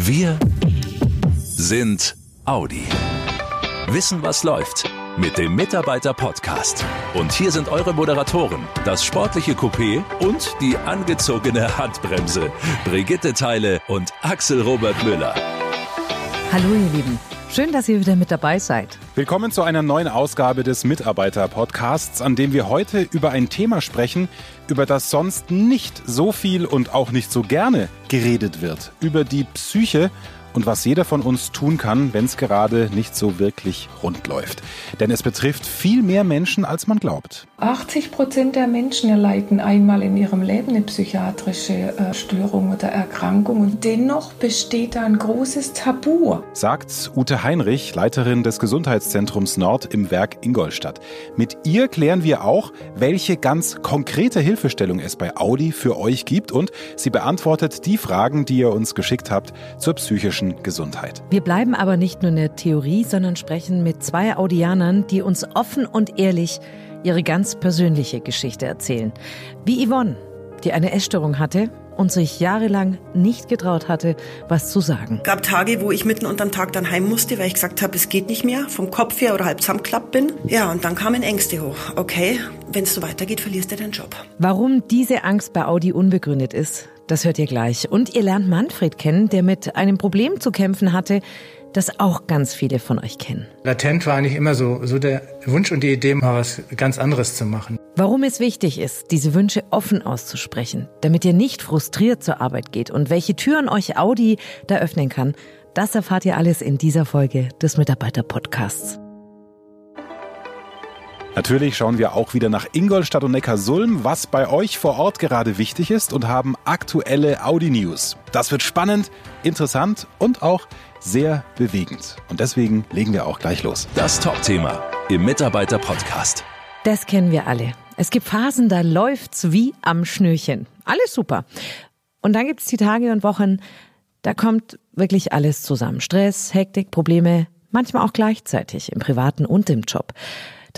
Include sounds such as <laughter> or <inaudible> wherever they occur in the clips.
Wir sind Audi. Wissen, was läuft mit dem Mitarbeiter-Podcast. Und hier sind eure Moderatoren, das sportliche Coupé und die angezogene Handbremse. Brigitte Teile und Axel Robert Müller. Hallo ihr Lieben. Schön, dass ihr wieder mit dabei seid. Willkommen zu einer neuen Ausgabe des Mitarbeiter-Podcasts, an dem wir heute über ein Thema sprechen, über das sonst nicht so viel und auch nicht so gerne geredet wird. Über die Psyche und was jeder von uns tun kann, wenn es gerade nicht so wirklich rund läuft. Denn es betrifft viel mehr Menschen, als man glaubt. 80 Prozent der Menschen erleiden einmal in ihrem Leben eine psychiatrische äh, Störung oder Erkrankung und dennoch besteht da ein großes Tabu. Sagt Ute Heinrich, Leiterin des Gesundheitszentrums Nord im Werk Ingolstadt. Mit ihr klären wir auch, welche ganz konkrete Hilfestellung es bei Audi für euch gibt und sie beantwortet die Fragen, die ihr uns geschickt habt zur psychischen psychischen Gesundheit. Wir bleiben aber nicht nur in der Theorie, sondern sprechen mit zwei Audianern, die uns offen und ehrlich ihre ganz persönliche Geschichte erzählen. Wie Yvonne, die eine Essstörung hatte und sich jahrelang nicht getraut hatte, was zu sagen. Es gab Tage, wo ich mitten unterm Tag dann heim musste, weil ich gesagt habe, es geht nicht mehr, vom Kopf her oder halb zusammenklappt bin. Ja, und dann kamen Ängste hoch. Okay, wenn es so weitergeht, verlierst du deinen Job. Warum diese Angst bei Audi unbegründet ist, das hört ihr gleich. Und ihr lernt Manfred kennen, der mit einem Problem zu kämpfen hatte, das auch ganz viele von euch kennen. Latent war eigentlich immer so, so der Wunsch und die Idee, mal was ganz anderes zu machen. Warum es wichtig ist, diese Wünsche offen auszusprechen, damit ihr nicht frustriert zur Arbeit geht und welche Türen euch Audi da öffnen kann, das erfahrt ihr alles in dieser Folge des Mitarbeiter-Podcasts. Natürlich schauen wir auch wieder nach Ingolstadt und Neckarsulm, was bei euch vor Ort gerade wichtig ist und haben aktuelle Audi-News. Das wird spannend, interessant und auch sehr bewegend. Und deswegen legen wir auch gleich los. Das Top-Thema im Mitarbeiter-Podcast. Das kennen wir alle. Es gibt Phasen, da läuft's wie am Schnürchen. Alles super. Und dann gibt's die Tage und Wochen, da kommt wirklich alles zusammen. Stress, Hektik, Probleme, manchmal auch gleichzeitig im privaten und im Job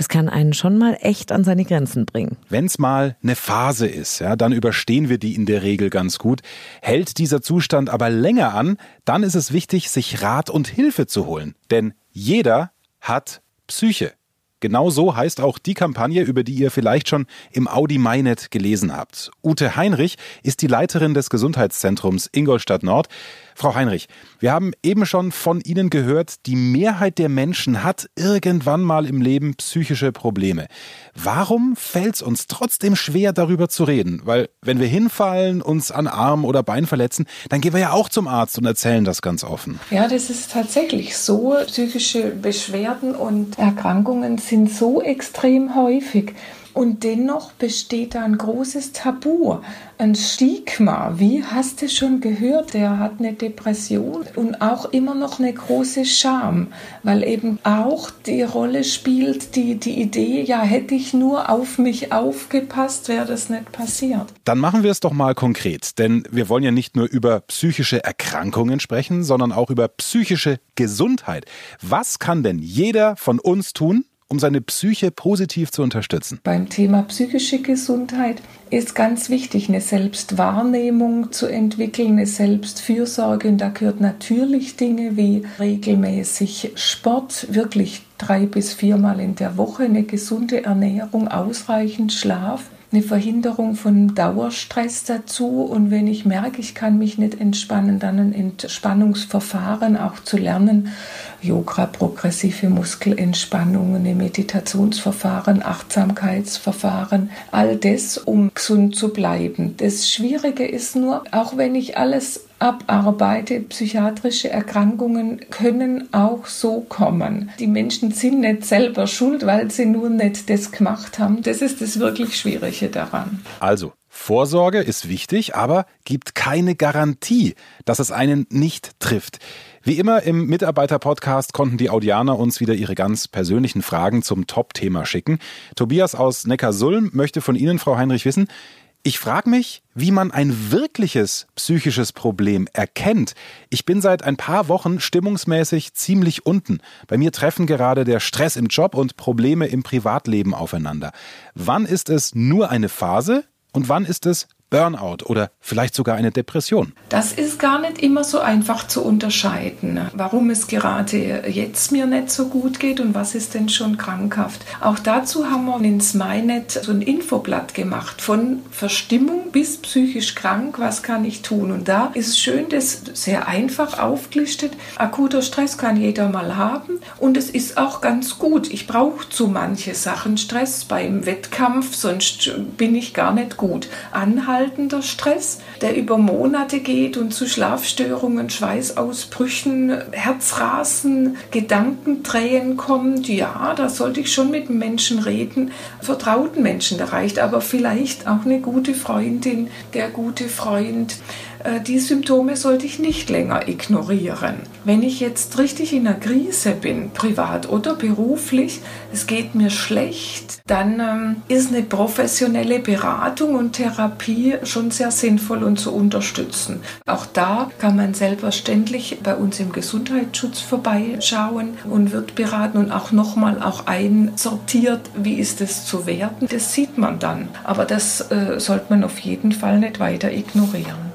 das kann einen schon mal echt an seine Grenzen bringen. Wenn es mal eine Phase ist, ja, dann überstehen wir die in der Regel ganz gut. Hält dieser Zustand aber länger an, dann ist es wichtig, sich Rat und Hilfe zu holen. Denn jeder hat Psyche. Genau so heißt auch die Kampagne, über die ihr vielleicht schon im Audi MyNet gelesen habt. Ute Heinrich ist die Leiterin des Gesundheitszentrums Ingolstadt Nord. Frau Heinrich, wir haben eben schon von Ihnen gehört, die Mehrheit der Menschen hat irgendwann mal im Leben psychische Probleme. Warum fällt es uns trotzdem schwer, darüber zu reden? Weil wenn wir hinfallen, uns an Arm oder Bein verletzen, dann gehen wir ja auch zum Arzt und erzählen das ganz offen. Ja, das ist tatsächlich so. Psychische Beschwerden und Erkrankungen sind so extrem häufig. Und dennoch besteht da ein großes Tabu, ein Stigma. Wie hast du schon gehört, der hat eine Depression und auch immer noch eine große Scham, weil eben auch die Rolle spielt, die, die Idee, ja, hätte ich nur auf mich aufgepasst, wäre das nicht passiert. Dann machen wir es doch mal konkret, denn wir wollen ja nicht nur über psychische Erkrankungen sprechen, sondern auch über psychische Gesundheit. Was kann denn jeder von uns tun, um seine Psyche positiv zu unterstützen? Beim Thema psychische Gesundheit ist ganz wichtig, eine Selbstwahrnehmung zu entwickeln, eine Selbstfürsorge. Und da gehört natürlich Dinge wie regelmäßig Sport, wirklich drei bis viermal in der Woche, eine gesunde Ernährung, ausreichend Schlaf eine Verhinderung von Dauerstress dazu. Und wenn ich merke, ich kann mich nicht entspannen, dann ein Entspannungsverfahren auch zu lernen. Yoga, progressive Muskelentspannung, eine Meditationsverfahren, Achtsamkeitsverfahren, all das, um gesund zu bleiben. Das Schwierige ist nur, auch wenn ich alles abarbeite. Psychiatrische Erkrankungen können auch so kommen. Die Menschen sind nicht selber schuld, weil sie nur nicht das gemacht haben. Das ist das wirklich Schwierige daran. Also, Vorsorge ist wichtig, aber gibt keine Garantie, dass es einen nicht trifft. Wie immer im Mitarbeiter-Podcast konnten die Audianer uns wieder ihre ganz persönlichen Fragen zum Top-Thema schicken. Tobias aus Neckarsulm möchte von Ihnen, Frau Heinrich, wissen, ich frage mich, wie man ein wirkliches psychisches Problem erkennt. Ich bin seit ein paar Wochen stimmungsmäßig ziemlich unten. Bei mir treffen gerade der Stress im Job und Probleme im Privatleben aufeinander. Wann ist es nur eine Phase und wann ist es Burnout oder vielleicht sogar eine Depression? Das ist gar nicht immer so einfach zu unterscheiden, warum es gerade jetzt mir nicht so gut geht und was ist denn schon krankhaft. Auch dazu haben wir in Sminet so ein Infoblatt gemacht, von Verstimmung bis psychisch krank, was kann ich tun. Und da ist schön, das sehr einfach aufgelistet. Akuter Stress kann jeder mal haben und es ist auch ganz gut. Ich brauche zu manche Sachen Stress beim Wettkampf, sonst bin ich gar nicht gut. Anhaltender Stress, der über Monate geht und zu Schlafstörungen, Schweißausbrüchen, Herzrasen, Gedankendrehen kommt, ja, da sollte ich schon mit Menschen reden, vertrauten Menschen, da reicht aber vielleicht auch eine gute Freundin, der gute Freund. Äh, die Symptome sollte ich nicht länger ignorieren. Wenn ich jetzt richtig in einer Krise bin, privat oder beruflich, es geht mir schlecht, dann ähm, ist eine professionelle Beratung und Therapie schon sehr sinnvoll und zu unterstützen. Auch da kann man selbstverständlich bei uns im Gesundheitsschutz vorbeischauen und wird beraten und auch nochmal auch einsortiert, wie ist es zu werten. Das sieht man dann. Aber das äh, sollte man auf jeden Fall nicht weiter ignorieren.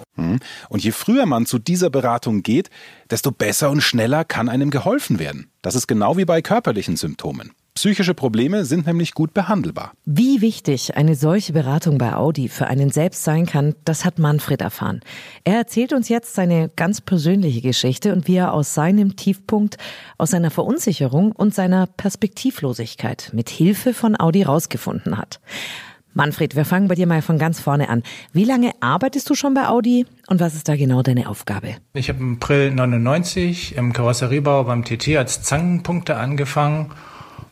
Und je früher man zu dieser Beratung geht, desto besser und schneller kann einem geholfen werden. Das ist genau wie bei körperlichen Symptomen. Psychische Probleme sind nämlich gut behandelbar. Wie wichtig eine solche Beratung bei Audi für einen selbst sein kann, das hat Manfred erfahren. Er erzählt uns jetzt seine ganz persönliche Geschichte und wie er aus seinem Tiefpunkt, aus seiner Verunsicherung und seiner Perspektivlosigkeit mit Hilfe von Audi rausgefunden hat. Manfred, wir fangen bei dir mal von ganz vorne an. Wie lange arbeitest du schon bei Audi und was ist da genau deine Aufgabe? Ich habe im April 99 im Karosseriebau beim TT als Zangenpunkte angefangen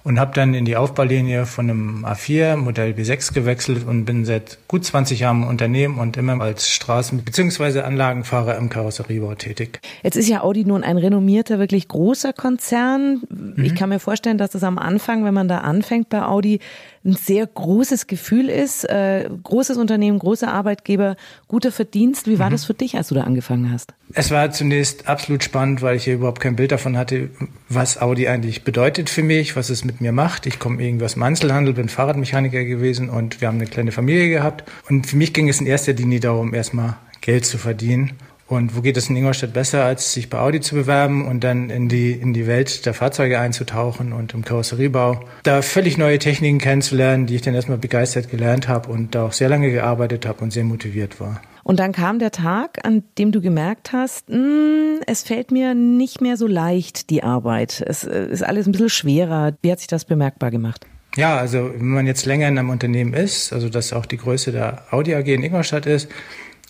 und habe dann in die Aufbaulinie von einem A4 Modell B6 gewechselt und bin seit gut 20 Jahren im Unternehmen und immer als Straßen- bzw. Anlagenfahrer im Karosseriebau tätig. Jetzt ist ja Audi nun ein renommierter, wirklich großer Konzern. Mhm. Ich kann mir vorstellen, dass das am Anfang, wenn man da anfängt bei Audi, ein sehr großes Gefühl ist. Äh, großes Unternehmen, großer Arbeitgeber, guter Verdienst. Wie war mhm. das für dich, als du da angefangen hast? Es war zunächst absolut spannend, weil ich hier überhaupt kein Bild davon hatte, was Audi eigentlich bedeutet für mich, was es mit mir macht. Ich komme irgendwie aus dem Einzelhandel, bin Fahrradmechaniker gewesen und wir haben eine kleine Familie gehabt. Und für mich ging es in erster Linie darum, erstmal Geld zu verdienen. Und wo geht es in Ingolstadt besser, als sich bei Audi zu bewerben und dann in die, in die Welt der Fahrzeuge einzutauchen und im Karosseriebau da völlig neue Techniken kennenzulernen, die ich dann erstmal begeistert gelernt habe und da auch sehr lange gearbeitet habe und sehr motiviert war. Und dann kam der Tag, an dem du gemerkt hast, mh, hm, es fällt mir nicht mehr so leicht, die Arbeit. Es äh, ist alles ein bisschen schwerer. Wie hat sich das bemerkbar gemacht? Ja, also wenn man jetzt länger in einem Unternehmen ist, also dass auch die Größe der Audi AG in Ingolstadt ist,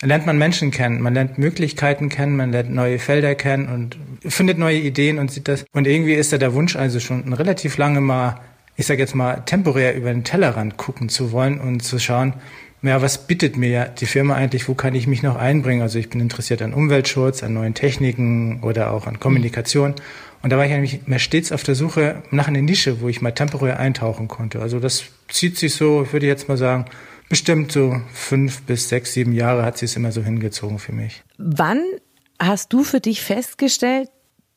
lernt man Menschen kennen, man lernt Möglichkeiten kennen, man lernt neue Felder kennen und findet neue Ideen und sieht das. Und irgendwie ist da der Wunsch also schon relativ lange mal, ich sage jetzt mal, temporär über den Tellerrand gucken zu wollen und zu schauen, ja, was bietet mir die Firma eigentlich, wo kann ich mich noch einbringen? Also ich bin interessiert an Umweltschutz, an neuen Techniken oder auch an Kommunikation. Und da war ich eigentlich mehr stets auf der Suche nach einer Nische, wo ich mal temporär eintauchen konnte. Also das zieht sich so, ich würde jetzt mal sagen, bestimmt so fünf bis sechs, sieben Jahre hat sie es immer so hingezogen für mich. Wann hast du für dich festgestellt,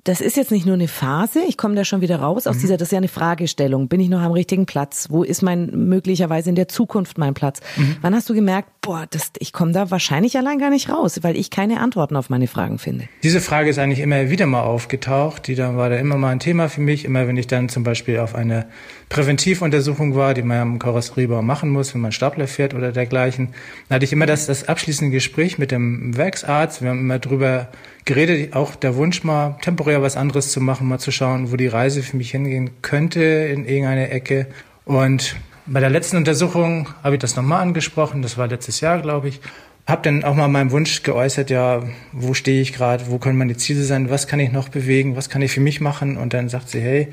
das ist jetzt nicht nur eine Phase, ich komme da schon wieder raus aus mhm. dieser, das ist ja eine Fragestellung. Bin ich noch am richtigen Platz? Wo ist mein möglicherweise in der Zukunft mein Platz? Mhm. Wann hast du gemerkt, boah, das, ich komme da wahrscheinlich allein gar nicht raus, weil ich keine Antworten auf meine Fragen finde? Diese Frage ist eigentlich immer wieder mal aufgetaucht. Die dann war da immer mal ein Thema für mich. Immer wenn ich dann zum Beispiel auf eine Präventivuntersuchung war, die man am Karosseriebau machen muss, wenn man Stapler fährt oder dergleichen, dann hatte ich immer das, das abschließende Gespräch mit dem Werksarzt. Wir haben immer drüber geredet, auch der Wunsch mal temporär was anderes zu machen, mal zu schauen, wo die Reise für mich hingehen könnte in irgendeine Ecke. Und bei der letzten Untersuchung habe ich das nochmal angesprochen, das war letztes Jahr, glaube ich. Habe dann auch mal meinen Wunsch geäußert, ja, wo stehe ich gerade, wo können meine Ziele sein, was kann ich noch bewegen, was kann ich für mich machen? Und dann sagt sie, hey,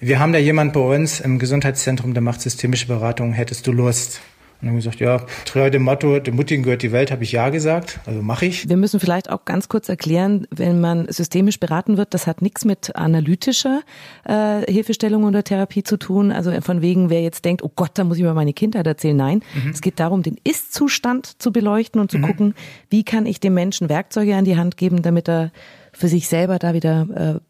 wir haben da jemand bei uns im Gesundheitszentrum, der macht systemische Beratung, hättest du Lust? Und dann haben wir gesagt, ja, treu dem Motto, dem Muttigen gehört die Welt, habe ich ja gesagt, also mache ich. Wir müssen vielleicht auch ganz kurz erklären, wenn man systemisch beraten wird, das hat nichts mit analytischer äh, Hilfestellung oder Therapie zu tun. Also von wegen, wer jetzt denkt, oh Gott, da muss ich über meine Kindheit erzählen. Nein, mhm. es geht darum, den Ist-Zustand zu beleuchten und zu mhm. gucken, wie kann ich dem Menschen Werkzeuge an die Hand geben, damit er für sich selber da wieder äh,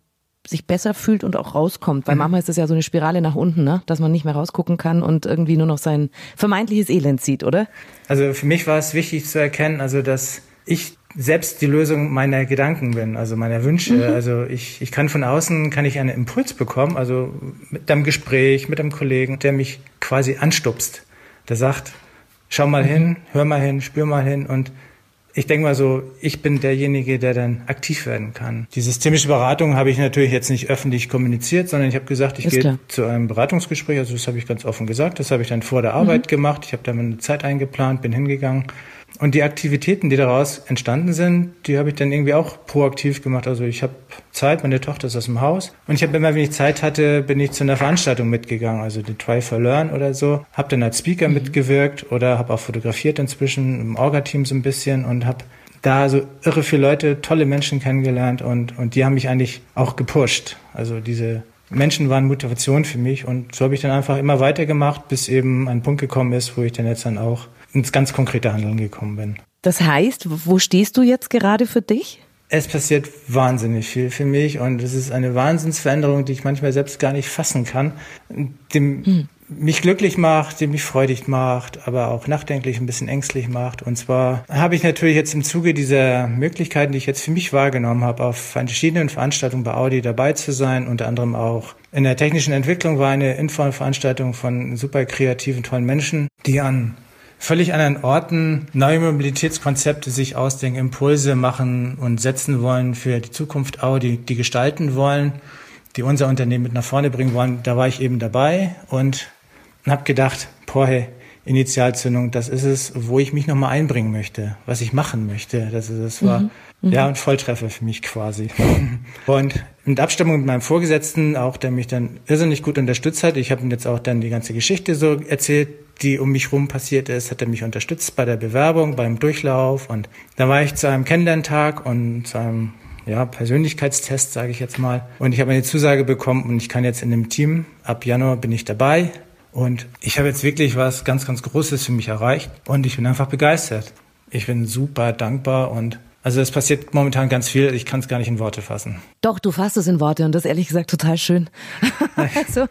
sich besser fühlt und auch rauskommt. Weil mhm. manchmal ist das ja so eine Spirale nach unten, ne? dass man nicht mehr rausgucken kann und irgendwie nur noch sein vermeintliches Elend sieht, oder? Also für mich war es wichtig zu erkennen, also dass ich selbst die Lösung meiner Gedanken bin, also meiner Wünsche. Mhm. Also ich, ich kann von außen, kann ich einen Impuls bekommen, also mit einem Gespräch, mit einem Kollegen, der mich quasi anstupst. Der sagt, schau mal mhm. hin, hör mal hin, spür mal hin und ich denke mal so, ich bin derjenige, der dann aktiv werden kann. Die systemische Beratung habe ich natürlich jetzt nicht öffentlich kommuniziert, sondern ich habe gesagt, ich Ist gehe klar. zu einem Beratungsgespräch. Also das habe ich ganz offen gesagt. Das habe ich dann vor der Arbeit mhm. gemacht. Ich habe da eine Zeit eingeplant, bin hingegangen und die Aktivitäten, die daraus entstanden sind, die habe ich dann irgendwie auch proaktiv gemacht. Also ich habe Zeit, meine Tochter ist aus dem Haus und ich habe immer, wenn ich Zeit hatte, bin ich zu einer Veranstaltung mitgegangen, also die Try for Learn oder so. Habe dann als Speaker mhm. mitgewirkt oder habe auch fotografiert inzwischen im Orga-Team so ein bisschen und habe da so irre viele Leute, tolle Menschen kennengelernt und, und die haben mich eigentlich auch gepusht. Also diese Menschen waren Motivation für mich und so habe ich dann einfach immer weitergemacht, bis eben ein Punkt gekommen ist, wo ich dann jetzt dann auch ins ganz konkrete Handeln gekommen bin. Das heißt, wo stehst du jetzt gerade für dich? Es passiert wahnsinnig viel für mich und es ist eine Wahnsinnsveränderung, die ich manchmal selbst gar nicht fassen kann, die hm. mich glücklich macht, die mich freudig macht, aber auch nachdenklich, ein bisschen ängstlich macht. Und zwar habe ich natürlich jetzt im Zuge dieser Möglichkeiten, die ich jetzt für mich wahrgenommen habe, auf verschiedenen Veranstaltungen bei Audi dabei zu sein, unter anderem auch in der technischen Entwicklung war eine Infoveranstaltung von super kreativen, tollen Menschen, die an völlig anderen Orten neue Mobilitätskonzepte sich ausdenken, Impulse machen und setzen wollen für die Zukunft Audi, die gestalten wollen, die unser Unternehmen mit nach vorne bringen wollen. Da war ich eben dabei und habe gedacht, boah, hey, Initialzündung, das ist es, wo ich mich nochmal einbringen möchte, was ich machen möchte. Das ist es war. Mhm. Mhm. Ja, ein Volltreffer für mich quasi. <laughs> Und mit Abstimmung mit meinem Vorgesetzten, auch der mich dann irrsinnig gut unterstützt hat. Ich habe ihm jetzt auch dann die ganze Geschichte so erzählt, die um mich rum passiert ist, hat er mich unterstützt bei der Bewerbung, beim Durchlauf. Und da war ich zu einem Kennenlerntag und zu einem ja, Persönlichkeitstest, sage ich jetzt mal. Und ich habe eine Zusage bekommen und ich kann jetzt in dem Team, ab Januar bin ich dabei. Und ich habe jetzt wirklich was ganz, ganz Großes für mich erreicht und ich bin einfach begeistert. Ich bin super dankbar und also es passiert momentan ganz viel, ich kann es gar nicht in Worte fassen. Doch, du fasst es in Worte und das ist ehrlich gesagt total schön. <laughs> also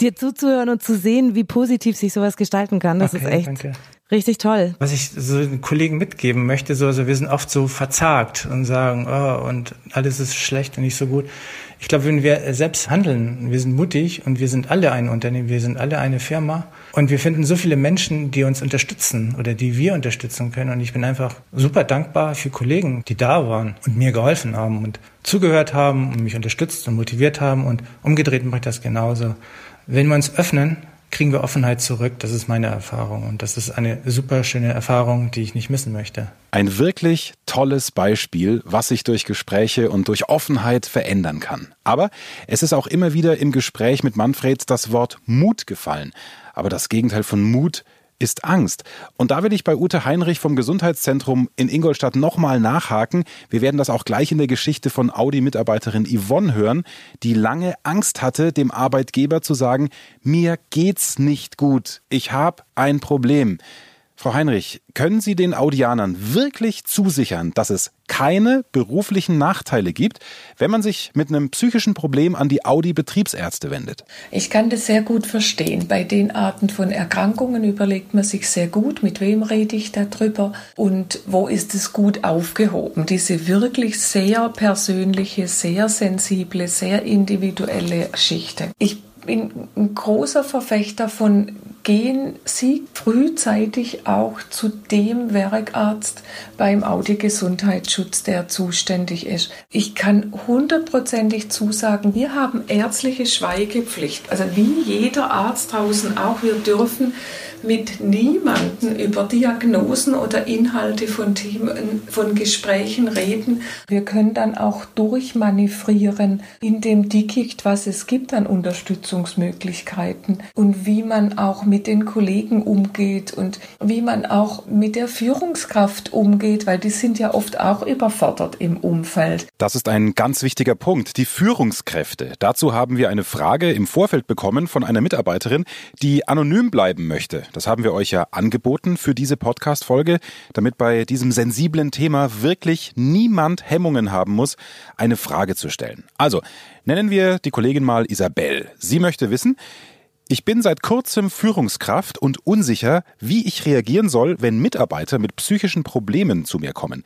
dir zuzuhören und zu sehen, wie positiv sich sowas gestalten kann, das okay, ist echt danke. richtig toll. Was ich so den Kollegen mitgeben möchte, so, also wir sind oft so verzagt und sagen, oh, und alles ist schlecht und nicht so gut. Ich glaube, wenn wir selbst handeln, wir sind mutig und wir sind alle ein Unternehmen, wir sind alle eine Firma und wir finden so viele Menschen, die uns unterstützen oder die wir unterstützen können. Und ich bin einfach super dankbar für Kollegen, die da waren und mir geholfen haben und zugehört haben und mich unterstützt und motiviert haben. Und umgedreht mache ich das genauso. Wenn wir uns öffnen, kriegen wir Offenheit zurück. Das ist meine Erfahrung. Und das ist eine super schöne Erfahrung, die ich nicht missen möchte. Ein wirklich tolles Beispiel, was sich durch Gespräche und durch Offenheit verändern kann. Aber es ist auch immer wieder im Gespräch mit Manfred das Wort Mut gefallen. Aber das Gegenteil von Mut ist Angst. Und da will ich bei Ute Heinrich vom Gesundheitszentrum in Ingolstadt nochmal nachhaken. Wir werden das auch gleich in der Geschichte von Audi-Mitarbeiterin Yvonne hören, die lange Angst hatte, dem Arbeitgeber zu sagen, mir geht's nicht gut, ich habe ein Problem. Frau Heinrich, können Sie den Audianern wirklich zusichern, dass es keine beruflichen Nachteile gibt, wenn man sich mit einem psychischen Problem an die Audi-Betriebsärzte wendet? Ich kann das sehr gut verstehen. Bei den Arten von Erkrankungen überlegt man sich sehr gut, mit wem rede ich darüber und wo ist es gut aufgehoben. Diese wirklich sehr persönliche, sehr sensible, sehr individuelle Geschichte. Ich bin ein großer Verfechter von gehen Sie frühzeitig auch zu dem Werkarzt beim Audi Gesundheitsschutz, der zuständig ist. Ich kann hundertprozentig zusagen, wir haben ärztliche Schweigepflicht. Also wie jeder Arzt draußen auch, wir dürfen mit niemanden über Diagnosen oder Inhalte von Themen, von Gesprächen reden. Wir können dann auch durchmanövrieren in dem Dickicht, was es gibt an Unterstützungsmöglichkeiten und wie man auch mit den Kollegen umgeht und wie man auch mit der Führungskraft umgeht, weil die sind ja oft auch überfordert im Umfeld. Das ist ein ganz wichtiger Punkt, die Führungskräfte. Dazu haben wir eine Frage im Vorfeld bekommen von einer Mitarbeiterin, die anonym bleiben möchte. Das haben wir euch ja angeboten für diese Podcast-Folge, damit bei diesem sensiblen Thema wirklich niemand Hemmungen haben muss, eine Frage zu stellen. Also, nennen wir die Kollegin mal Isabel. Sie möchte wissen, ich bin seit kurzem Führungskraft und unsicher, wie ich reagieren soll, wenn Mitarbeiter mit psychischen Problemen zu mir kommen.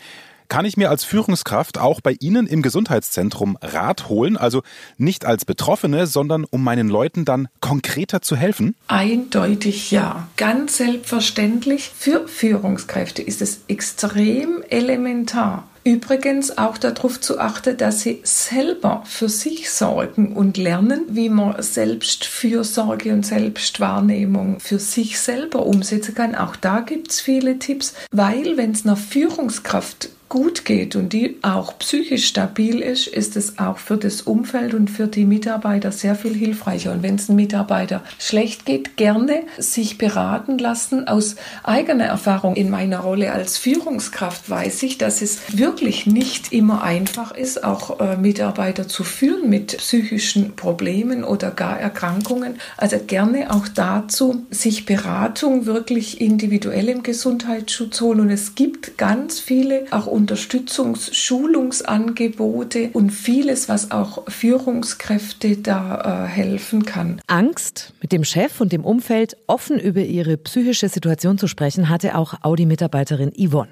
Kann ich mir als Führungskraft auch bei Ihnen im Gesundheitszentrum Rat holen, also nicht als Betroffene, sondern um meinen Leuten dann konkreter zu helfen? Eindeutig ja. Ganz selbstverständlich. Für Führungskräfte ist es extrem elementar, Übrigens auch darauf zu achten, dass sie selber für sich sorgen und lernen, wie man Selbstfürsorge und Selbstwahrnehmung für sich selber umsetzen kann. Auch da gibt es viele Tipps, weil wenn es einer Führungskraft gut geht und die auch psychisch stabil ist, ist es auch für das Umfeld und für die Mitarbeiter sehr viel hilfreicher. Und wenn es einem Mitarbeiter schlecht geht, gerne sich beraten lassen. Aus eigener Erfahrung in meiner Rolle als Führungskraft weiß ich, dass es wirklich nicht immer einfach ist, auch äh, Mitarbeiter zu führen mit psychischen Problemen oder gar Erkrankungen. Also gerne auch dazu sich Beratung wirklich individuell im Gesundheitsschutz holen. Und es gibt ganz viele auch Unterstützungs-, Schulungsangebote und vieles, was auch Führungskräfte da äh, helfen kann. Angst, mit dem Chef und dem Umfeld offen über ihre psychische Situation zu sprechen, hatte auch Audi-Mitarbeiterin Yvonne.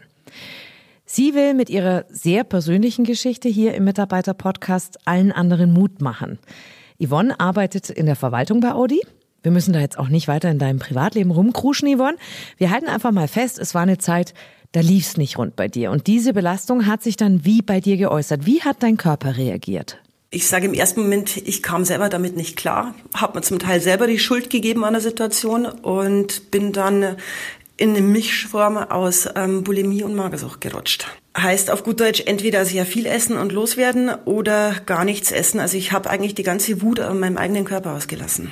Sie will mit ihrer sehr persönlichen Geschichte hier im Mitarbeiter-Podcast allen anderen Mut machen. Yvonne arbeitet in der Verwaltung bei Audi. Wir müssen da jetzt auch nicht weiter in deinem Privatleben rumkruschen, Yvonne. Wir halten einfach mal fest, es war eine Zeit, da lief's nicht rund bei dir. Und diese Belastung hat sich dann wie bei dir geäußert. Wie hat dein Körper reagiert? Ich sage im ersten Moment, ich kam selber damit nicht klar, habe mir zum Teil selber die Schuld gegeben an der Situation und bin dann in eine Mischform aus ähm, Bulimie und Magersucht gerutscht. Heißt auf gut Deutsch entweder sehr viel essen und loswerden oder gar nichts essen. Also ich habe eigentlich die ganze Wut an meinem eigenen Körper ausgelassen.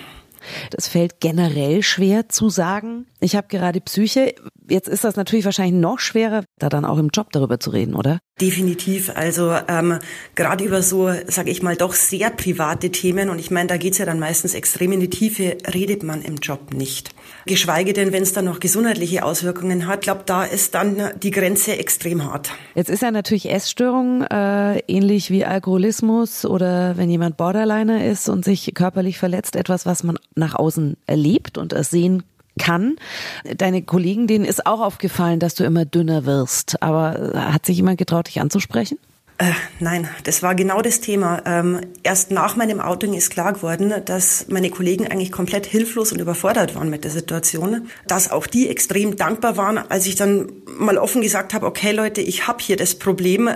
Das fällt generell schwer zu sagen. Ich habe gerade Psyche. Jetzt ist das natürlich wahrscheinlich noch schwerer, da dann auch im Job darüber zu reden, oder? Definitiv. Also ähm, gerade über so, sage ich mal, doch sehr private Themen und ich meine, da geht's ja dann meistens extrem in die Tiefe, redet man im Job nicht. Geschweige denn, wenn es dann noch gesundheitliche Auswirkungen hat, glaube da ist dann die Grenze extrem hart. Jetzt ist ja natürlich Essstörung äh, ähnlich wie Alkoholismus oder wenn jemand Borderliner ist und sich körperlich verletzt, etwas, was man nach außen erlebt und sehen kann. Deine Kollegen, denen ist auch aufgefallen, dass du immer dünner wirst. Aber hat sich jemand getraut, dich anzusprechen? Äh, nein, das war genau das Thema. Ähm, erst nach meinem Outing ist klar geworden, dass meine Kollegen eigentlich komplett hilflos und überfordert waren mit der Situation. Dass auch die extrem dankbar waren, als ich dann mal offen gesagt habe, okay Leute, ich habe hier das Problem,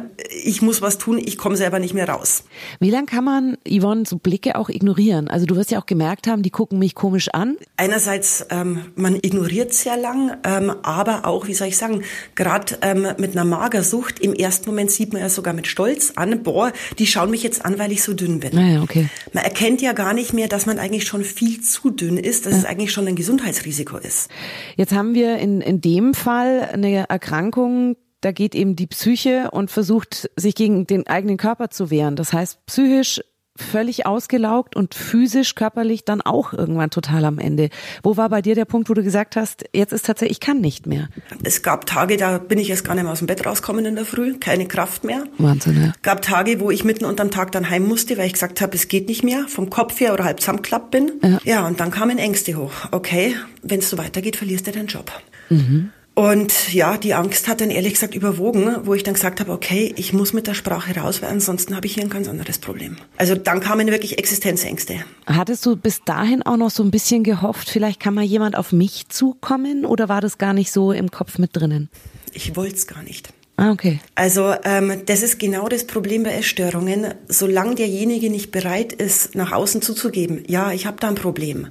ich muss was tun, ich komme selber nicht mehr raus. Wie lange kann man, Yvonne, so Blicke auch ignorieren? Also du wirst ja auch gemerkt haben, die gucken mich komisch an. Einerseits, ähm, man ignoriert sehr lang, ähm, aber auch, wie soll ich sagen, gerade ähm, mit einer Magersucht, im ersten Moment sieht man ja sogar mit stolz an, boah, die schauen mich jetzt an, weil ich so dünn bin. Naja, okay. Man erkennt ja gar nicht mehr, dass man eigentlich schon viel zu dünn ist, dass ja. es eigentlich schon ein Gesundheitsrisiko ist. Jetzt haben wir in, in dem Fall eine Erkrankung, da geht eben die Psyche und versucht, sich gegen den eigenen Körper zu wehren. Das heißt, psychisch völlig ausgelaugt und physisch, körperlich dann auch irgendwann total am Ende. Wo war bei dir der Punkt, wo du gesagt hast, jetzt ist tatsächlich, ich kann nicht mehr? Es gab Tage, da bin ich erst gar nicht mehr aus dem Bett rauskommen in der Früh, keine Kraft mehr. Wahnsinn, ja. Gab Tage, wo ich mitten unterm Tag dann heim musste, weil ich gesagt habe, es geht nicht mehr, vom Kopf her oder halb zusammenklappt bin. Ja. ja, und dann kamen Ängste hoch. Okay, wenn es so weitergeht, verlierst du deinen Job. Mhm. Und ja, die Angst hat dann ehrlich gesagt überwogen, wo ich dann gesagt habe, okay, ich muss mit der Sprache raus, weil ansonsten habe ich hier ein ganz anderes Problem. Also dann kamen wirklich Existenzängste. Hattest du bis dahin auch noch so ein bisschen gehofft, vielleicht kann mal jemand auf mich zukommen oder war das gar nicht so im Kopf mit drinnen? Ich wollte es gar nicht. Ah, okay. Also ähm, das ist genau das Problem bei Essstörungen. Solange derjenige nicht bereit ist, nach außen zuzugeben, ja, ich habe da ein Problem,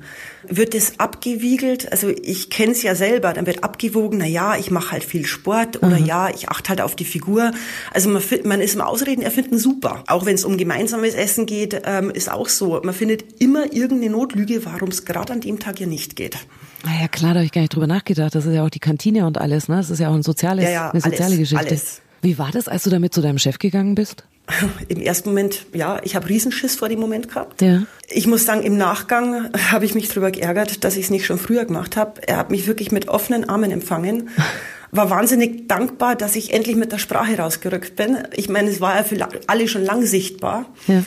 wird es abgewiegelt. Also ich kenne es ja selber. Dann wird abgewogen, na ja, ich mache halt viel Sport oder mhm. ja, ich achte halt auf die Figur. Also man, man ist im Ausreden erfinden super. Auch wenn es um gemeinsames Essen geht, ähm, ist auch so. Man findet immer irgendeine Notlüge, warum es gerade an dem Tag ja nicht geht. Ah ja, klar, da habe ich gar nicht drüber nachgedacht. Das ist ja auch die Kantine und alles, ne? Das ist ja auch ein soziales, ja, ja, eine soziale alles, Geschichte. Alles. Wie war das, als du damit zu deinem Chef gegangen bist? <laughs> Im ersten Moment, ja, ich habe Riesenschiss vor dem Moment gehabt. Ja. Ich muss sagen, im Nachgang <laughs> habe ich mich darüber geärgert, dass ich es nicht schon früher gemacht habe. Er hat mich wirklich mit offenen Armen empfangen. <laughs> War wahnsinnig dankbar, dass ich endlich mit der Sprache rausgerückt bin. Ich meine, es war ja für alle schon lang sichtbar. Ja.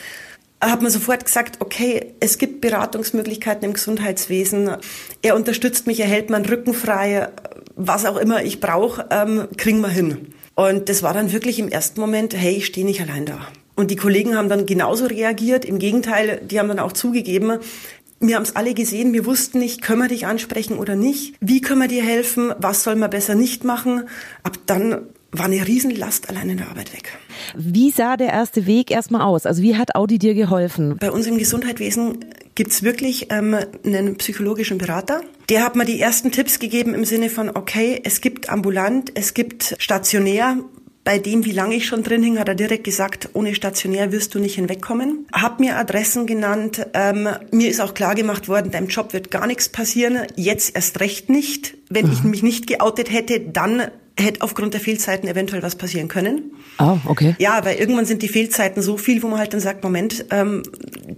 Hat man sofort gesagt, okay, es gibt Beratungsmöglichkeiten im Gesundheitswesen. Er unterstützt mich, er hält meinen Rücken frei, was auch immer ich brauche, ähm, kriegen wir hin. Und das war dann wirklich im ersten Moment, hey, ich stehe nicht allein da. Und die Kollegen haben dann genauso reagiert. Im Gegenteil, die haben dann auch zugegeben, wir haben es alle gesehen, wir wussten nicht, können wir dich ansprechen oder nicht? Wie können wir dir helfen? Was soll man besser nicht machen? Ab dann war eine Riesenlast allein in der Arbeit weg. Wie sah der erste Weg erstmal aus? Also wie hat Audi dir geholfen? Bei uns im Gesundheitswesen gibt's wirklich ähm, einen psychologischen Berater. Der hat mir die ersten Tipps gegeben im Sinne von, okay, es gibt ambulant, es gibt stationär. Bei dem, wie lange ich schon drin hing, hat er direkt gesagt, ohne stationär wirst du nicht hinwegkommen. Hab mir Adressen genannt. Ähm, mir ist auch klar gemacht worden, deinem Job wird gar nichts passieren. Jetzt erst recht nicht. Wenn ich mich nicht geoutet hätte, dann hätte aufgrund der Fehlzeiten eventuell was passieren können. Oh, okay. Ja, weil irgendwann sind die Fehlzeiten so viel, wo man halt dann sagt, Moment, ähm,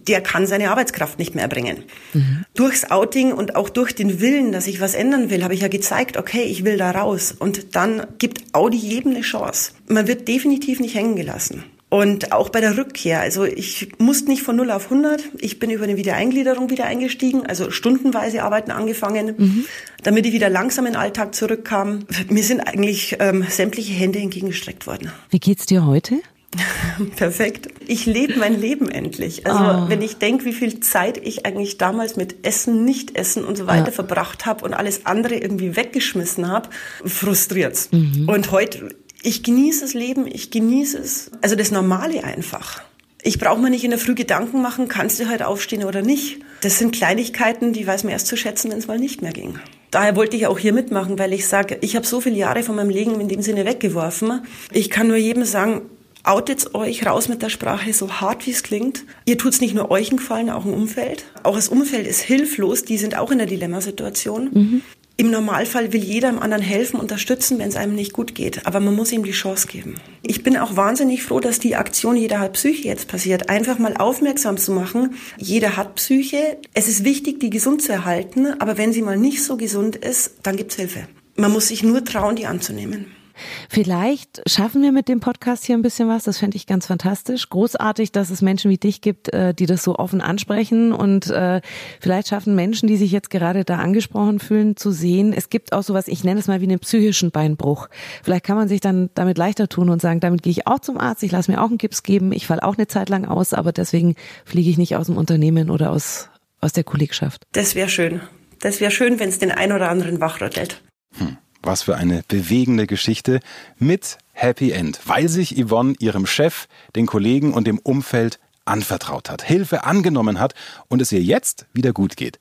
der kann seine Arbeitskraft nicht mehr erbringen. Mhm. Durchs Outing und auch durch den Willen, dass ich was ändern will, habe ich ja gezeigt, okay, ich will da raus. Und dann gibt Audi jedem eine Chance. Man wird definitiv nicht hängen gelassen. Und auch bei der Rückkehr, also ich musste nicht von 0 auf 100, ich bin über eine Wiedereingliederung wieder eingestiegen, also stundenweise Arbeiten angefangen, mhm. damit ich wieder langsam in den Alltag zurückkam. Mir sind eigentlich ähm, sämtliche Hände entgegengestreckt worden. Wie geht's dir heute? <laughs> Perfekt. Ich lebe mein Leben endlich. Also oh. wenn ich denke, wie viel Zeit ich eigentlich damals mit Essen, Nicht-Essen und so weiter ja. verbracht habe und alles andere irgendwie weggeschmissen habe, frustriert's. Mhm. Und heute ich genieße das Leben, ich genieße es. Also das Normale einfach. Ich brauche mir nicht in der Früh Gedanken machen, kannst du heute aufstehen oder nicht. Das sind Kleinigkeiten, die weiß man erst zu schätzen, wenn es mal nicht mehr ging. Daher wollte ich auch hier mitmachen, weil ich sage, ich habe so viele Jahre von meinem Leben in dem Sinne weggeworfen. Ich kann nur jedem sagen, outet euch raus mit der Sprache, so hart wie es klingt. Ihr tut's nicht nur euch einen Gefallen, auch im Umfeld. Auch das Umfeld ist hilflos, die sind auch in der Dilemmasituation. Mhm. Im Normalfall will jeder dem anderen helfen, unterstützen, wenn es einem nicht gut geht. Aber man muss ihm die Chance geben. Ich bin auch wahnsinnig froh, dass die Aktion Jeder hat Psyche jetzt passiert. Einfach mal aufmerksam zu machen. Jeder hat Psyche. Es ist wichtig, die gesund zu erhalten. Aber wenn sie mal nicht so gesund ist, dann gibt's Hilfe. Man muss sich nur trauen, die anzunehmen. Vielleicht schaffen wir mit dem Podcast hier ein bisschen was. Das fände ich ganz fantastisch. Großartig, dass es Menschen wie dich gibt, äh, die das so offen ansprechen. Und äh, vielleicht schaffen Menschen, die sich jetzt gerade da angesprochen fühlen, zu sehen, es gibt auch sowas, ich nenne es mal wie einen psychischen Beinbruch. Vielleicht kann man sich dann damit leichter tun und sagen, damit gehe ich auch zum Arzt, ich lasse mir auch einen Gips geben, ich falle auch eine Zeit lang aus, aber deswegen fliege ich nicht aus dem Unternehmen oder aus, aus der Kollegschaft. Das wäre schön. Das wäre schön, wenn es den ein oder anderen wachrüttelt. Hm. Was für eine bewegende Geschichte mit Happy End, weil sich Yvonne ihrem Chef, den Kollegen und dem Umfeld anvertraut hat, Hilfe angenommen hat und es ihr jetzt wieder gut geht.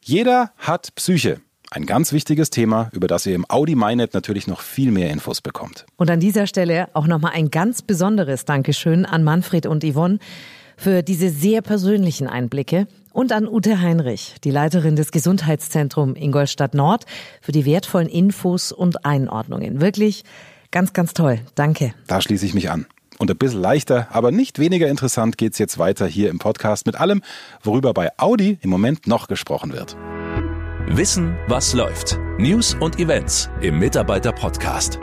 Jeder hat Psyche. Ein ganz wichtiges Thema, über das ihr im Audi MyNet natürlich noch viel mehr Infos bekommt. Und an dieser Stelle auch nochmal ein ganz besonderes Dankeschön an Manfred und Yvonne für diese sehr persönlichen Einblicke und an Ute Heinrich, die Leiterin des Gesundheitszentrums Ingolstadt Nord, für die wertvollen Infos und Einordnungen. Wirklich ganz, ganz toll. Danke. Da schließe ich mich an. Und ein bisschen leichter, aber nicht weniger interessant geht's jetzt weiter hier im Podcast mit allem, worüber bei Audi im Moment noch gesprochen wird. Wissen, was läuft. News und Events im Mitarbeiter-Podcast.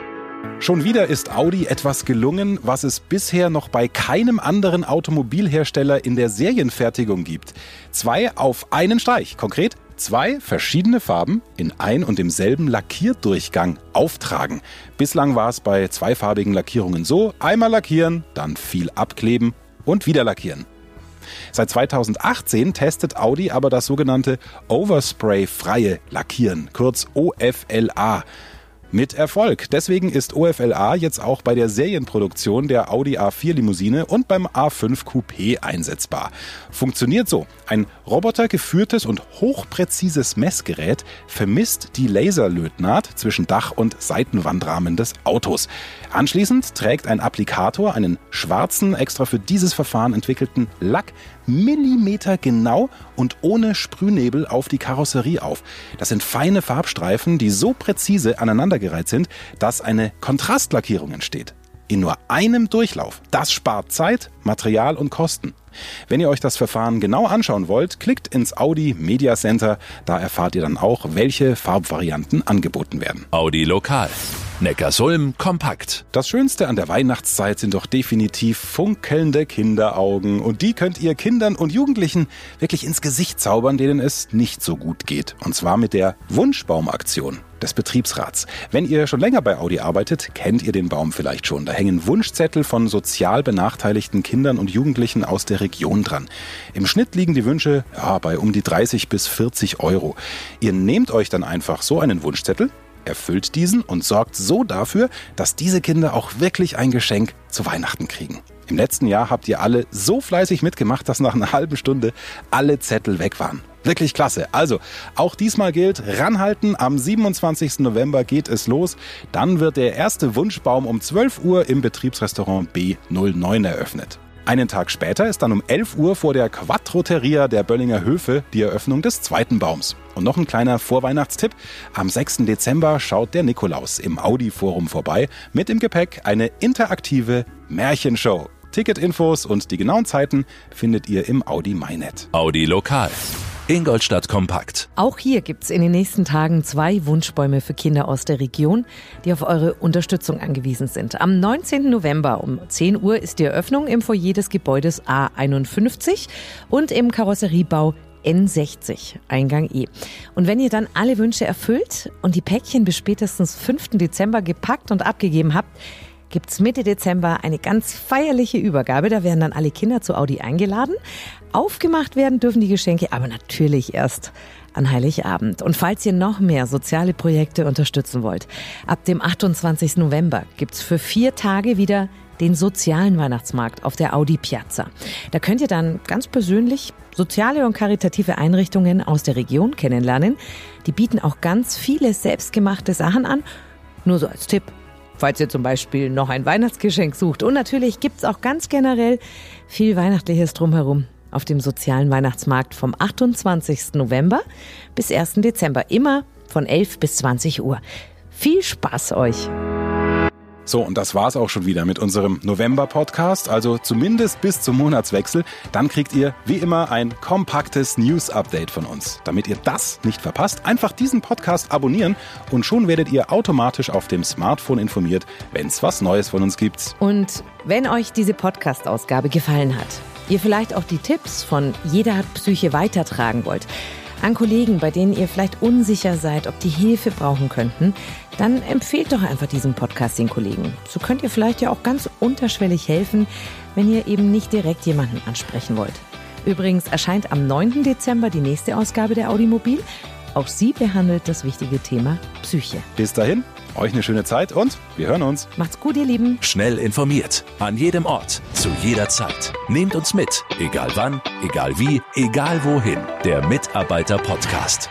Schon wieder ist Audi etwas gelungen, was es bisher noch bei keinem anderen Automobilhersteller in der Serienfertigung gibt. Zwei auf einen Streich, konkret zwei verschiedene Farben in ein und demselben Lackierdurchgang auftragen. Bislang war es bei zweifarbigen Lackierungen so, einmal lackieren, dann viel abkleben und wieder lackieren. Seit 2018 testet Audi aber das sogenannte Overspray-freie Lackieren, kurz OFLA. Mit Erfolg. Deswegen ist OFLA jetzt auch bei der Serienproduktion der Audi A4 Limousine und beim A5 Coupé einsetzbar. Funktioniert so. Ein robotergeführtes und hochpräzises Messgerät vermisst die Laserlötnaht zwischen Dach- und Seitenwandrahmen des Autos. Anschließend trägt ein Applikator einen schwarzen, extra für dieses Verfahren entwickelten Lack Millimeter genau und ohne Sprühnebel auf die Karosserie auf. Das sind feine Farbstreifen, die so präzise aneinandergereiht sind, dass eine Kontrastlackierung entsteht. in nur einem Durchlauf. Das spart Zeit, Material und Kosten. Wenn ihr euch das Verfahren genau anschauen wollt, klickt ins Audi Media Center. Da erfahrt ihr dann auch, welche Farbvarianten angeboten werden. Audi Lokal. Neckarsulm kompakt. Das Schönste an der Weihnachtszeit sind doch definitiv funkelnde Kinderaugen. Und die könnt ihr Kindern und Jugendlichen wirklich ins Gesicht zaubern, denen es nicht so gut geht. Und zwar mit der Wunschbaumaktion des Betriebsrats. Wenn ihr schon länger bei Audi arbeitet, kennt ihr den Baum vielleicht schon. Da hängen Wunschzettel von sozial benachteiligten Kindern und Jugendlichen aus der Region dran. Im Schnitt liegen die Wünsche ja, bei um die 30 bis 40 Euro. Ihr nehmt euch dann einfach so einen Wunschzettel, erfüllt diesen und sorgt so dafür, dass diese Kinder auch wirklich ein Geschenk zu Weihnachten kriegen. Im letzten Jahr habt ihr alle so fleißig mitgemacht, dass nach einer <laughs> halben Stunde alle Zettel weg waren. Wirklich klasse. Also, auch diesmal gilt, ranhalten. Am 27. November geht es los. Dann wird der erste Wunschbaum um 12 Uhr im Betriebsrestaurant B09 eröffnet. Einen Tag später ist dann um 11 Uhr vor der Quattroteria der Böllinger Höfe die Eröffnung des zweiten Baums. Und noch ein kleiner Vorweihnachtstipp. Am 6. Dezember schaut der Nikolaus im Audi Forum vorbei mit im Gepäck eine interaktive Märchenshow. Ticketinfos und die genauen Zeiten findet ihr im Audi MyNet. Audi Lokal. Ingolstadt kompakt. Auch hier gibt's in den nächsten Tagen zwei Wunschbäume für Kinder aus der Region, die auf eure Unterstützung angewiesen sind. Am 19. November um 10 Uhr ist die Eröffnung im Foyer des Gebäudes A51 und im Karosseriebau N60, Eingang E. Und wenn ihr dann alle Wünsche erfüllt und die Päckchen bis spätestens 5. Dezember gepackt und abgegeben habt, gibt's Mitte Dezember eine ganz feierliche Übergabe. Da werden dann alle Kinder zu Audi eingeladen. Aufgemacht werden dürfen die Geschenke aber natürlich erst an Heiligabend. Und falls ihr noch mehr soziale Projekte unterstützen wollt, ab dem 28. November gibt's für vier Tage wieder den sozialen Weihnachtsmarkt auf der Audi Piazza. Da könnt ihr dann ganz persönlich soziale und karitative Einrichtungen aus der Region kennenlernen. Die bieten auch ganz viele selbstgemachte Sachen an. Nur so als Tipp falls ihr zum Beispiel noch ein Weihnachtsgeschenk sucht. Und natürlich gibt's auch ganz generell viel Weihnachtliches drumherum auf dem sozialen Weihnachtsmarkt vom 28. November bis 1. Dezember, immer von 11 bis 20 Uhr. Viel Spaß euch! So, und das war's auch schon wieder mit unserem November-Podcast, also zumindest bis zum Monatswechsel. Dann kriegt ihr wie immer ein kompaktes News-Update von uns. Damit ihr das nicht verpasst, einfach diesen Podcast abonnieren und schon werdet ihr automatisch auf dem Smartphone informiert, wenn's was Neues von uns gibt. Und wenn euch diese Podcast-Ausgabe gefallen hat, ihr vielleicht auch die Tipps von Jeder hat Psyche weitertragen wollt, an Kollegen, bei denen ihr vielleicht unsicher seid, ob die Hilfe brauchen könnten, dann empfehlt doch einfach diesen Podcast den Kollegen. So könnt ihr vielleicht ja auch ganz unterschwellig helfen, wenn ihr eben nicht direkt jemanden ansprechen wollt. Übrigens erscheint am 9. Dezember die nächste Ausgabe der Audimobil. Auch sie behandelt das wichtige Thema Psyche. Bis dahin, euch eine schöne Zeit und wir hören uns. Macht's gut, ihr Lieben. Schnell informiert. An jedem Ort. Zu jeder Zeit. Nehmt uns mit. Egal wann, egal wie, egal wohin. Der Mitarbeiter-Podcast.